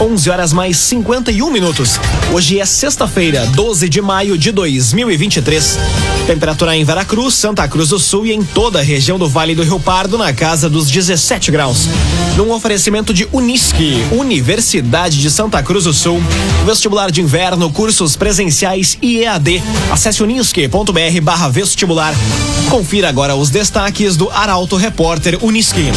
11 horas mais 51 minutos. Hoje é sexta-feira, 12 de maio de 2023. Temperatura em Veracruz, Santa Cruz do Sul e em toda a região do Vale do Rio Pardo na casa dos 17 graus. Num oferecimento de Unisque, Universidade de Santa Cruz do Sul. Vestibular de inverno, cursos presenciais e EAD. Acesse unisque.br barra vestibular. Confira agora os destaques do Arauto Repórter Unisque.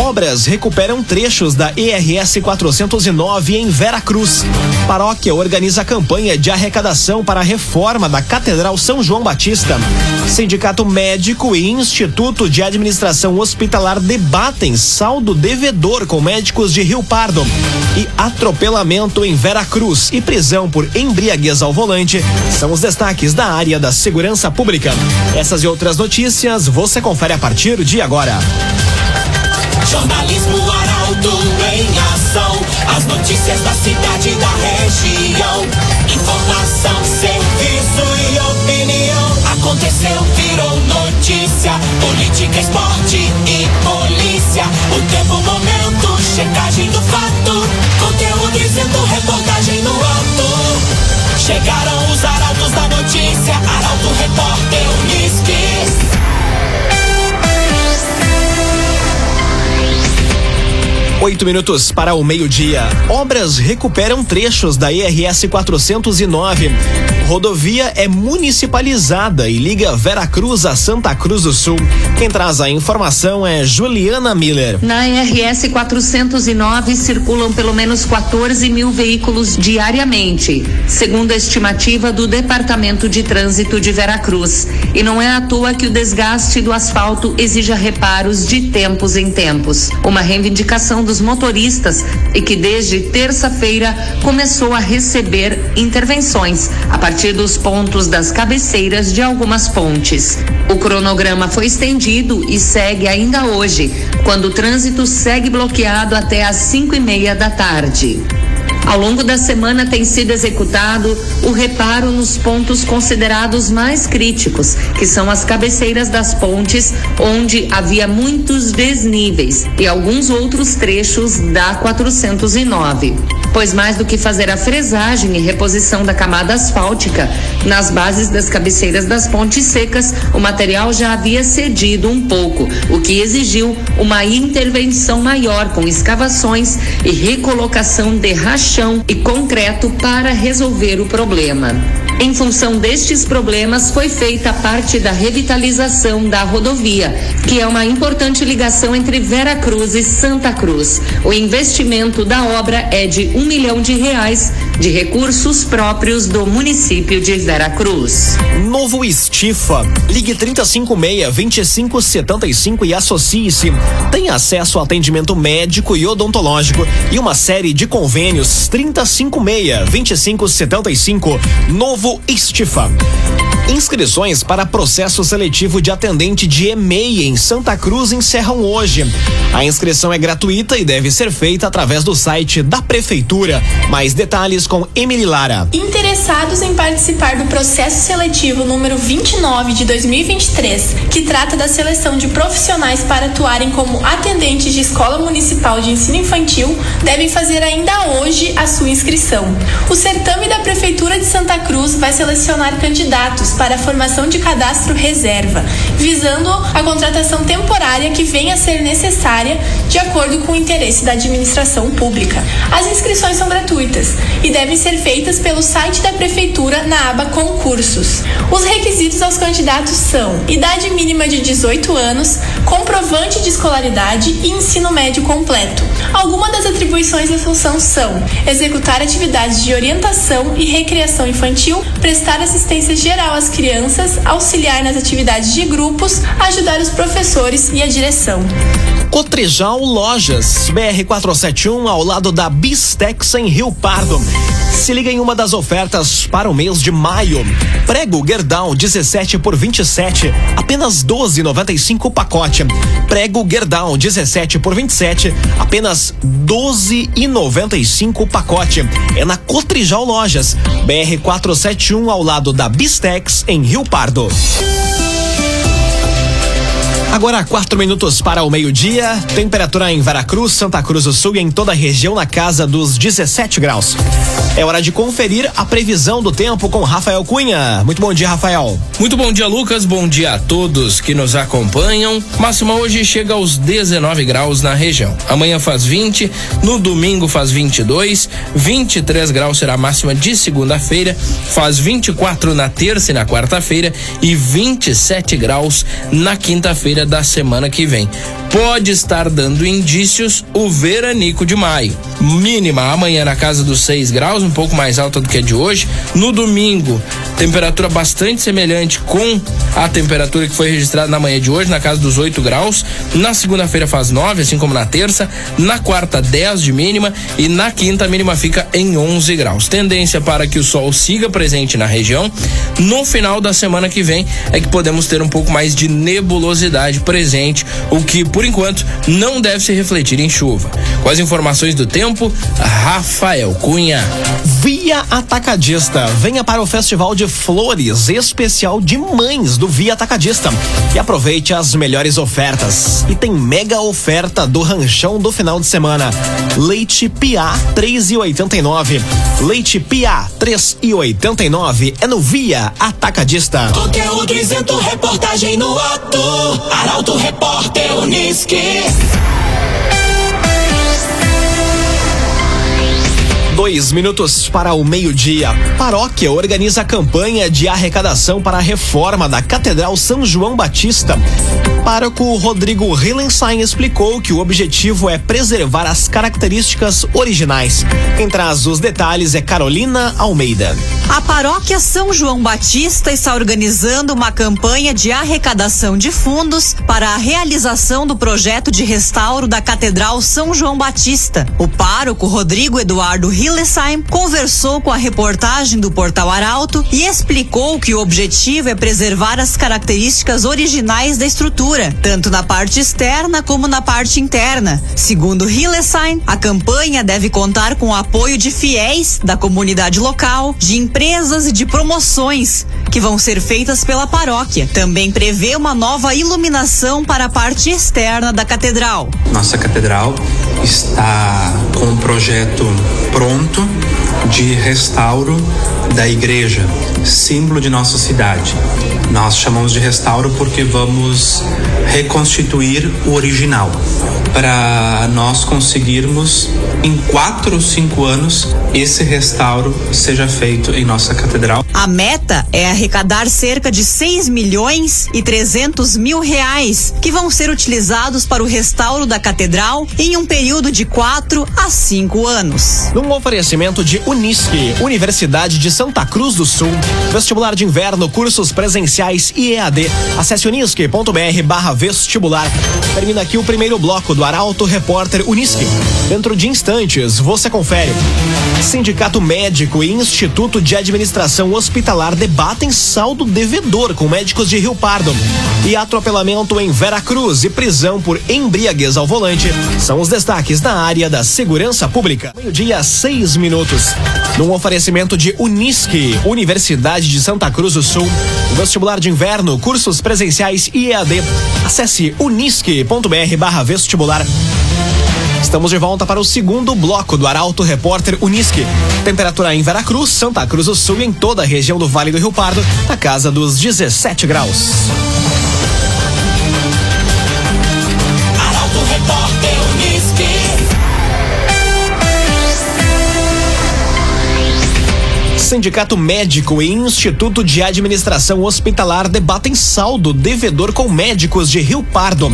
Obras recuperam trechos da ERS 409 em Veracruz. Paróquia organiza campanha de arrecadação para a reforma da Catedral São João Batista. Sindicato Médico e Instituto de Administração Hospitalar debatem saldo devedor com médicos de Rio Pardo. E atropelamento em Veracruz e prisão por embriaguez ao volante são os destaques da área da segurança pública. Essas e outras notícias você confere a partir de agora. Jornalismo Arauto em ação. As notícias da cidade e da região. Informação, serviço e opinião. Aconteceu, virou notícia. Política, esporte e polícia. O tempo, momento, checagem do fato. Conteúdo dizendo, reportagem no ato. Chegaram Oito minutos para o meio-dia. Obras recuperam trechos da IRS 409. Rodovia é municipalizada e liga Veracruz a Santa Cruz do Sul. Quem traz a informação é Juliana Miller. Na IRS 409 circulam pelo menos 14 mil veículos diariamente, segundo a estimativa do Departamento de Trânsito de Veracruz. E não é à toa que o desgaste do asfalto exija reparos de tempos em tempos. Uma reivindicação dos motoristas e que desde terça-feira começou a receber intervenções a partir dos pontos das cabeceiras de algumas pontes. O cronograma foi estendido e segue ainda hoje, quando o trânsito segue bloqueado até às cinco e meia da tarde. Ao longo da semana tem sido executado o reparo nos pontos considerados mais críticos, que são as cabeceiras das pontes, onde havia muitos desníveis, e alguns outros trechos da 409 pois mais do que fazer a fresagem e reposição da camada asfáltica nas bases das cabeceiras das pontes secas, o material já havia cedido um pouco, o que exigiu uma intervenção maior com escavações e recolocação de rachão e concreto para resolver o problema. Em função destes problemas, foi feita parte da revitalização da rodovia, que é uma importante ligação entre Vera Cruz e Santa Cruz. O investimento da obra é de um milhão de reais de recursos próprios do município de Veracruz. Novo Estifa. Ligue 356-2575 e associe-se. Tem acesso a atendimento médico e odontológico e uma série de convênios 356-2575. Novo Estifa. Inscrições para processo seletivo de atendente de EMEI em Santa Cruz encerram hoje. A inscrição é gratuita e deve ser feita através do site da Prefeitura. Mais detalhes com Emily Lara. Interessados em participar do processo seletivo número 29 de 2023, que trata da seleção de profissionais para atuarem como atendentes de escola municipal de ensino infantil, devem fazer ainda hoje a sua inscrição. O certame da Prefeitura de Santa Cruz vai selecionar candidatos para a formação de cadastro reserva, visando a contratação temporária que venha a ser necessária de acordo com o interesse da administração pública. As inscrições são gratuitas e devem ser feitas pelo site da Prefeitura na aba Concursos. Os requisitos aos candidatos são idade mínima de 18 anos, comprovante de escolaridade e ensino médio completo. Algumas das atribuições da função são executar atividades de orientação e recreação infantil, prestar assistência geral às crianças, auxiliar nas atividades de grupos, ajudar os professores e a direção. Cotrijal Lojas, BR 471 ao lado da Bistex em Rio Pardo. Se liga em uma das ofertas para o mês de maio. Prego Gerdau 17 por 27, apenas 12,95 o pacote. Prego Gerdau 17 por 27, apenas 12,95 o pacote. É na Cotrijal Lojas, BR 471 ao lado da Bistex em Rio Pardo. Agora, quatro minutos para o meio-dia. Temperatura em Veracruz, Santa Cruz do Sul e em toda a região na casa dos 17 graus. É hora de conferir a previsão do tempo com Rafael Cunha. Muito bom dia, Rafael. Muito bom dia, Lucas. Bom dia a todos que nos acompanham. Máxima hoje chega aos 19 graus na região. Amanhã faz 20, no domingo faz 22, 23 graus será a máxima de segunda-feira, faz 24 na terça e na quarta-feira e 27 graus na quinta-feira da semana que vem. Pode estar dando indícios o veranico de maio. Mínima amanhã na casa dos 6 graus, um pouco mais alta do que a de hoje. No domingo, temperatura bastante semelhante com a temperatura que foi registrada na manhã de hoje, na casa dos 8 graus. Na segunda-feira faz 9, assim como na terça. Na quarta, 10 de mínima. E na quinta, a mínima fica em 11 graus. Tendência para que o sol siga presente na região. No final da semana que vem é que podemos ter um pouco mais de nebulosidade presente, o que por enquanto não deve se refletir em chuva. Com as informações do tempo, Rafael Cunha. Via Atacadista. Venha para o Festival de Flores Especial de Mães do Via Atacadista e aproveite as melhores ofertas. E tem mega oferta do ranchão do final de semana. Leite Piá 3,89. Leite Piá 3,89 é no Via Atacadista. Conteúdo isento, reportagem no ato. Arauto Repórter. Dois minutos para o meio-dia. Paróquia organiza campanha de arrecadação para a reforma da Catedral São João Batista. Pároco Rodrigo Hillenstein explicou que o objetivo é preservar as características originais. Quem traz os detalhes é Carolina Almeida. A paróquia São João Batista está organizando uma campanha de arrecadação de fundos para a realização do projeto de restauro da Catedral São João Batista. O pároco Rodrigo Eduardo Hillesheim conversou com a reportagem do Portal Arauto e explicou que o objetivo é preservar as características originais da estrutura, tanto na parte externa como na parte interna. Segundo Hillesheim, a campanha deve contar com o apoio de fiéis da comunidade local, de empresas e de promoções que vão ser feitas pela paróquia. Também prevê uma nova iluminação para a parte externa da catedral. Nossa catedral está com um projeto pronto de restauro da igreja, símbolo de nossa cidade. Nós chamamos de restauro porque vamos reconstituir o original para nós conseguirmos em quatro ou cinco anos esse restauro seja feito em nossa catedral. A meta é arrecadar cerca de 6 milhões e 300 mil reais que vão ser utilizados para o restauro da catedral em um período de quatro a cinco anos. Num oferecimento de Unisque, Universidade de Santa Cruz do Sul, vestibular de inverno, cursos presenciais e EAD. Acesse unisque.br barra vestibular. Termina aqui o primeiro bloco do Arauto Repórter Unisque. Dentro de instantes, você confere. Sindicato Médico e Instituto de Administração Hospitalar debatem saldo devedor com médicos de Rio Pardo. E atropelamento em Veracruz e prisão por embriaguez ao volante são os destaques da área da segurança pública. Meio-dia, seis minutos. Num oferecimento de Unisque, Universidade de Santa Cruz do Sul. Vestibular de inverno, cursos presenciais e EAD. Acesse unisque.br barra vestibular. Estamos de volta para o segundo bloco do Arauto Repórter Unisque. Temperatura em Veracruz, Santa Cruz do Sul e em toda a região do Vale do Rio Pardo, na casa dos 17 graus. Sindicato Médico e Instituto de Administração Hospitalar debatem saldo devedor com médicos de Rio Pardo.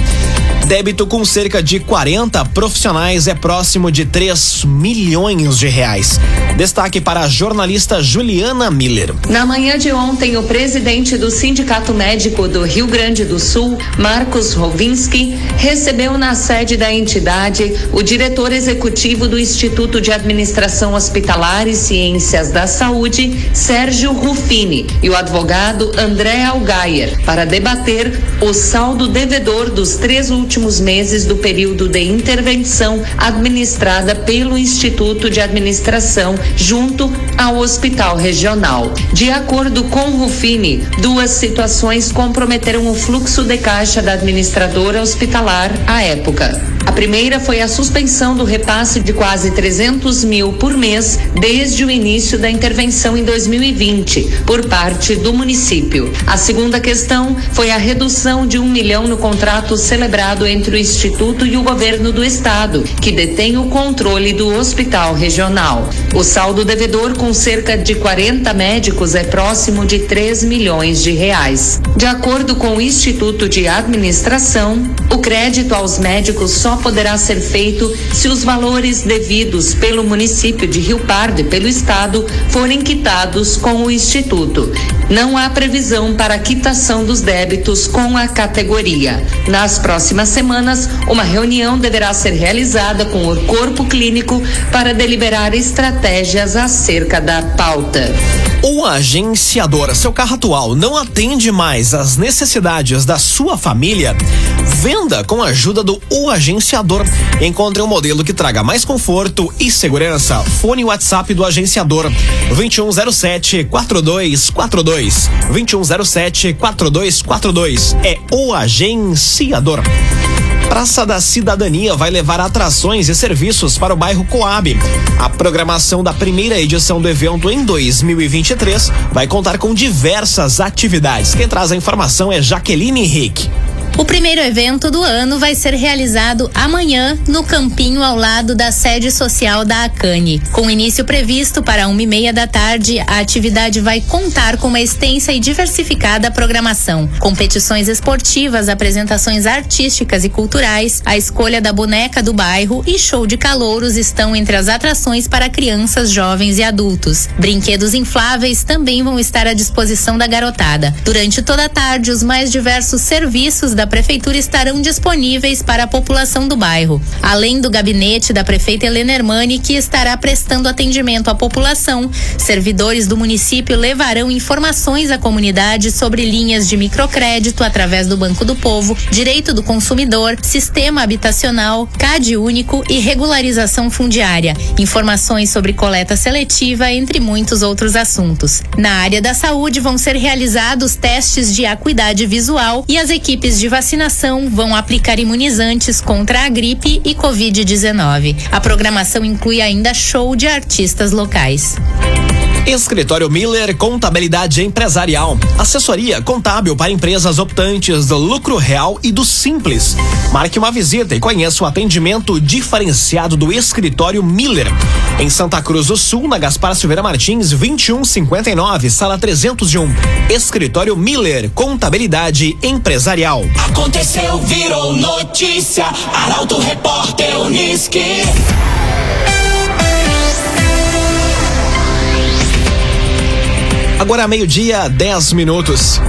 Débito com cerca de 40 profissionais é próximo de 3 milhões de reais. Destaque para a jornalista Juliana Miller. Na manhã de ontem, o presidente do Sindicato Médico do Rio Grande do Sul, Marcos Rovinski, recebeu na sede da entidade o diretor executivo do Instituto de Administração Hospitalar e Ciências da Saúde, Sérgio Rufini, e o advogado André Algaier, para debater o saldo devedor dos três últimos últimos meses do período de intervenção administrada pelo Instituto de Administração junto ao Hospital Regional. De acordo com Rufini, duas situações comprometeram o fluxo de caixa da administradora hospitalar à época. Primeira foi a suspensão do repasse de quase 300 mil por mês desde o início da intervenção em 2020 por parte do município. A segunda questão foi a redução de um milhão no contrato celebrado entre o Instituto e o governo do estado, que detém o controle do hospital regional. O saldo devedor com cerca de 40 médicos é próximo de 3 milhões de reais. De acordo com o Instituto de Administração, o crédito aos médicos só poderá ser feito se os valores devidos pelo município de Rio Pardo e pelo Estado forem quitados com o Instituto. Não há previsão para quitação dos débitos com a categoria. Nas próximas semanas, uma reunião deverá ser realizada com o corpo clínico para deliberar estratégias acerca da pauta. O agenciador, seu carro atual não atende mais às necessidades da sua família? Venda com a ajuda do O Agenciador. Encontre um modelo que traga mais conforto e segurança. Fone WhatsApp do agenciador 2107 4242. 2107 4242. É o agenciador. Praça da Cidadania vai levar atrações e serviços para o bairro Coab. A programação da primeira edição do evento em 2023 vai contar com diversas atividades. Quem traz a informação é Jaqueline Henrique. O primeiro evento do ano vai ser realizado amanhã no campinho ao lado da sede social da Acane. Com início previsto para uma e meia da tarde, a atividade vai contar com uma extensa e diversificada programação. Competições esportivas, apresentações artísticas e culturais, a escolha da boneca do bairro e show de calouros estão entre as atrações para crianças, jovens e adultos. Brinquedos infláveis também vão estar à disposição da garotada. Durante toda a tarde, os mais diversos serviços da prefeitura estarão disponíveis para a população do bairro, além do gabinete da prefeita Helena Hermani, que estará prestando atendimento à população. Servidores do município levarão informações à comunidade sobre linhas de microcrédito através do Banco do Povo, direito do consumidor, sistema habitacional, CAD único e regularização fundiária, informações sobre coleta seletiva, entre muitos outros assuntos. Na área da saúde vão ser realizados testes de acuidade visual e as equipes de vacinação vão aplicar imunizantes contra a gripe e Covid-19. A programação inclui ainda show de artistas locais. Escritório Miller Contabilidade Empresarial. Assessoria contábil para empresas optantes do lucro real e do simples. Marque uma visita e conheça o atendimento diferenciado do Escritório Miller. Em Santa Cruz do Sul, na Gaspar Silveira Martins, 2159, sala 301. Escritório Miller Contabilidade Empresarial. Aconteceu, virou notícia. Arauto Repórter Uniski. Agora meio-dia, 10 minutos.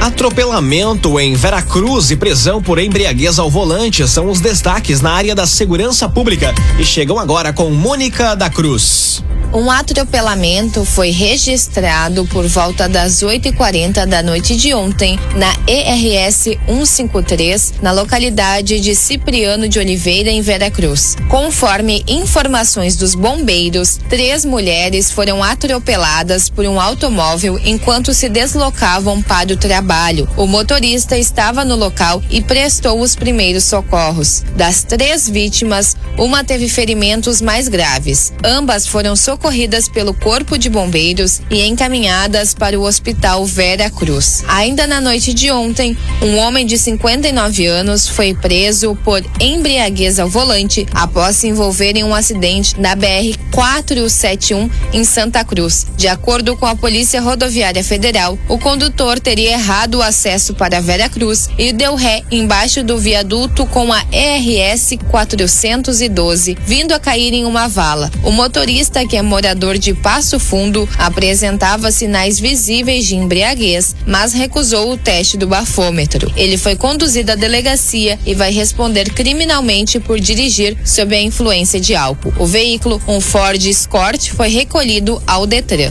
Atropelamento em Veracruz e prisão por embriaguez ao volante são os destaques na área da segurança pública e chegam agora com Mônica da Cruz. Um atropelamento foi registrado por volta das 8h40 da noite de ontem na ERS 153, na localidade de Cipriano de Oliveira, em Veracruz. Conforme informações dos bombeiros, três mulheres foram atropeladas por um automóvel enquanto se deslocavam para o trabalho. O motorista estava no local e prestou os primeiros socorros. Das três vítimas, uma teve ferimentos mais graves. Ambas foram socorridas socorridas pelo Corpo de Bombeiros e encaminhadas para o Hospital Vera Cruz. Ainda na noite de ontem, um homem de 59 anos foi preso por embriaguez ao volante após se envolver em um acidente na BR 471 em Santa Cruz. De acordo com a Polícia Rodoviária Federal, o condutor teria errado o acesso para Vera Cruz e deu ré embaixo do viaduto com a ERS 412, vindo a cair em uma vala. O motorista que é morador de Passo Fundo, apresentava sinais visíveis de embriaguez, mas recusou o teste do bafômetro. Ele foi conduzido à delegacia e vai responder criminalmente por dirigir sob a influência de álcool. O veículo, um Ford Escort, foi recolhido ao Detran.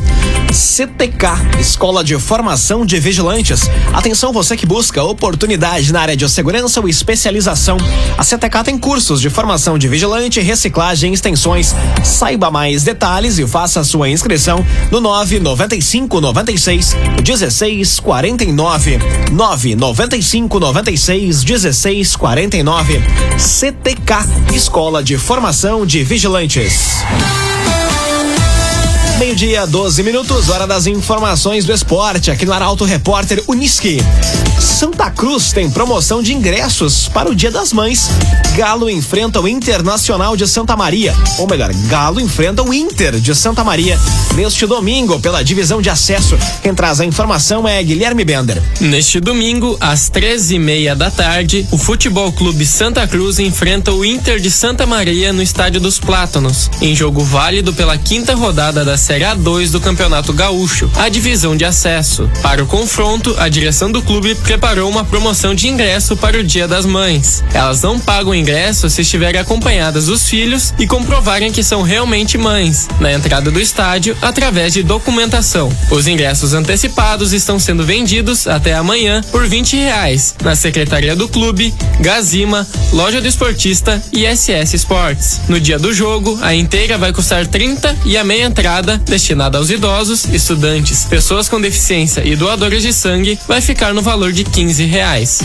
CTK, Escola de Formação de Vigilantes. Atenção você que busca oportunidade na área de segurança ou especialização. A CTK tem cursos de formação de vigilante, reciclagem, extensões. Saiba mais detalhes e faça sua inscrição no 995 96 16 49. 995 96 16 49. CTK, Escola de Formação de Vigilantes. Meio-dia, 12 minutos, hora das informações do esporte, aqui no Arauto Repórter Uniski. Santa Cruz tem promoção de ingressos para o Dia das Mães. Galo enfrenta o Internacional de Santa Maria. Ou melhor, Galo enfrenta o Inter de Santa Maria neste domingo pela divisão de acesso. Quem traz a informação é Guilherme Bender. Neste domingo, às 13 e meia da tarde, o Futebol Clube Santa Cruz enfrenta o Inter de Santa Maria no Estádio dos Plátanos, em jogo válido pela quinta rodada da Série A2 do Campeonato Gaúcho, a divisão de acesso. Para o confronto, a direção do clube preparou uma promoção de ingresso para o Dia das Mães. Elas não pagam ingresso se estiverem acompanhadas dos filhos e comprovarem que são realmente mães, na entrada do estádio, através de documentação. Os ingressos antecipados estão sendo vendidos até amanhã por 20 reais na Secretaria do Clube, Gazima, Loja do Esportista e SS Sports. No dia do jogo, a inteira vai custar 30 e a meia entrada destinada aos idosos, estudantes, pessoas com deficiência e doadores de sangue, vai ficar no valor de 15 reais.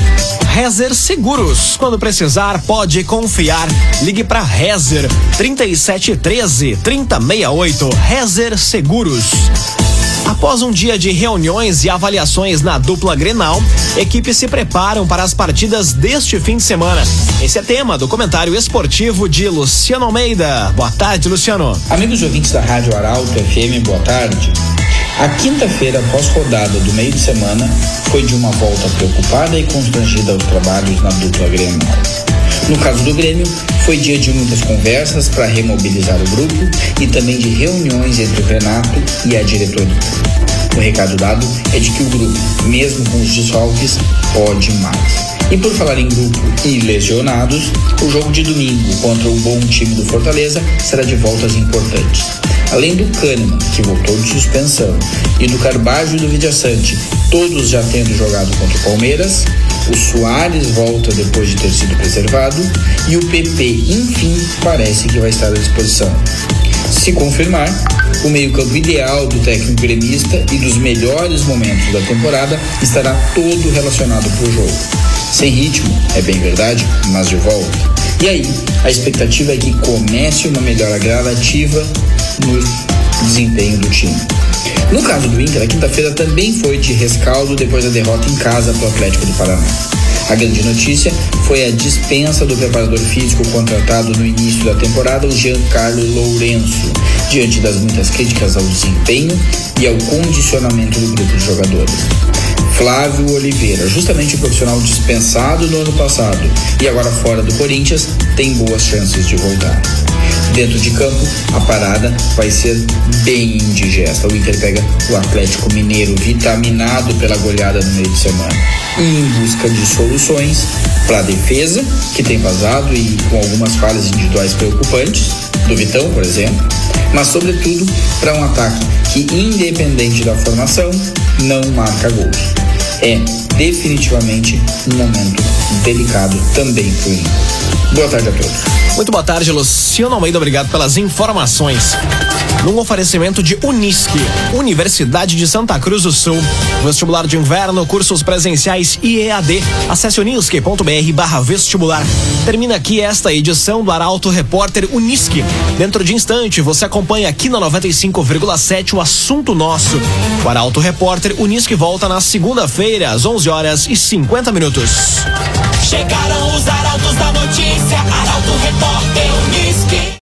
Rezer Seguros. Quando precisar, pode confiar. Ligue para Rezer 3713 3068. Rezer Seguros. Após um dia de reuniões e avaliações na dupla Grenal, equipes se preparam para as partidas deste fim de semana. Esse é tema do comentário esportivo de Luciano Almeida. Boa tarde, Luciano. Amigos ouvintes da Rádio Arauto FM, boa tarde. A quinta-feira, após rodada do meio de semana, foi de uma volta preocupada e constrangida aos trabalhos na dupla Grenal. No caso do Grêmio, foi dia de muitas conversas para remobilizar o grupo e também de reuniões entre o Renato e a diretoria. O recado dado é de que o grupo, mesmo com os desfalques, pode mais. E por falar em grupo e lesionados, o jogo de domingo contra o bom time do Fortaleza será de voltas importantes. Além do Kahneman, que voltou de suspensão, e do Carbajo e do Vidiaçante, todos já tendo jogado contra o Palmeiras, o Soares volta depois de ter sido preservado e o PP, enfim, parece que vai estar à disposição. Se confirmar, o meio-campo ideal do técnico gremista e dos melhores momentos da temporada estará todo relacionado para o jogo. Sem ritmo, é bem verdade, mas de volta. E aí, a expectativa é que comece uma melhora gradativa no desempenho do time. No caso do Inter, a quinta-feira também foi de rescaldo depois da derrota em casa para o Atlético do Paraná. A grande notícia foi a dispensa do preparador físico contratado no início da temporada, o Giancarlo Lourenço, diante das muitas críticas ao desempenho e ao condicionamento do grupo de jogadores. Flávio Oliveira, justamente o profissional dispensado no ano passado e agora fora do Corinthians, tem boas chances de voltar. Dentro de campo, a parada vai ser bem indigesta. O Inter pega o Atlético Mineiro vitaminado pela goleada no meio de semana. E em busca de soluções para a defesa, que tem vazado e com algumas falhas individuais preocupantes, do Vitão, por exemplo, mas sobretudo para um ataque que, independente da formação, não marca gols. É definitivamente um momento delicado também para o Inter. Boa tarde a todos. Muito boa tarde, Luciano Almeida. Obrigado pelas informações. Num oferecimento de Unisque, Universidade de Santa Cruz do Sul. Vestibular de inverno, cursos presenciais e EAD. Acesse unisque.br barra vestibular. Termina aqui esta edição do Arauto Repórter Unisque. Dentro de instante, você acompanha aqui na 95,7 o assunto nosso. O Arauto Repórter Unisque volta na segunda-feira, às 11 horas e 50 minutos. Chegaram os arautos da notícia, Arauto Repórter Unisque.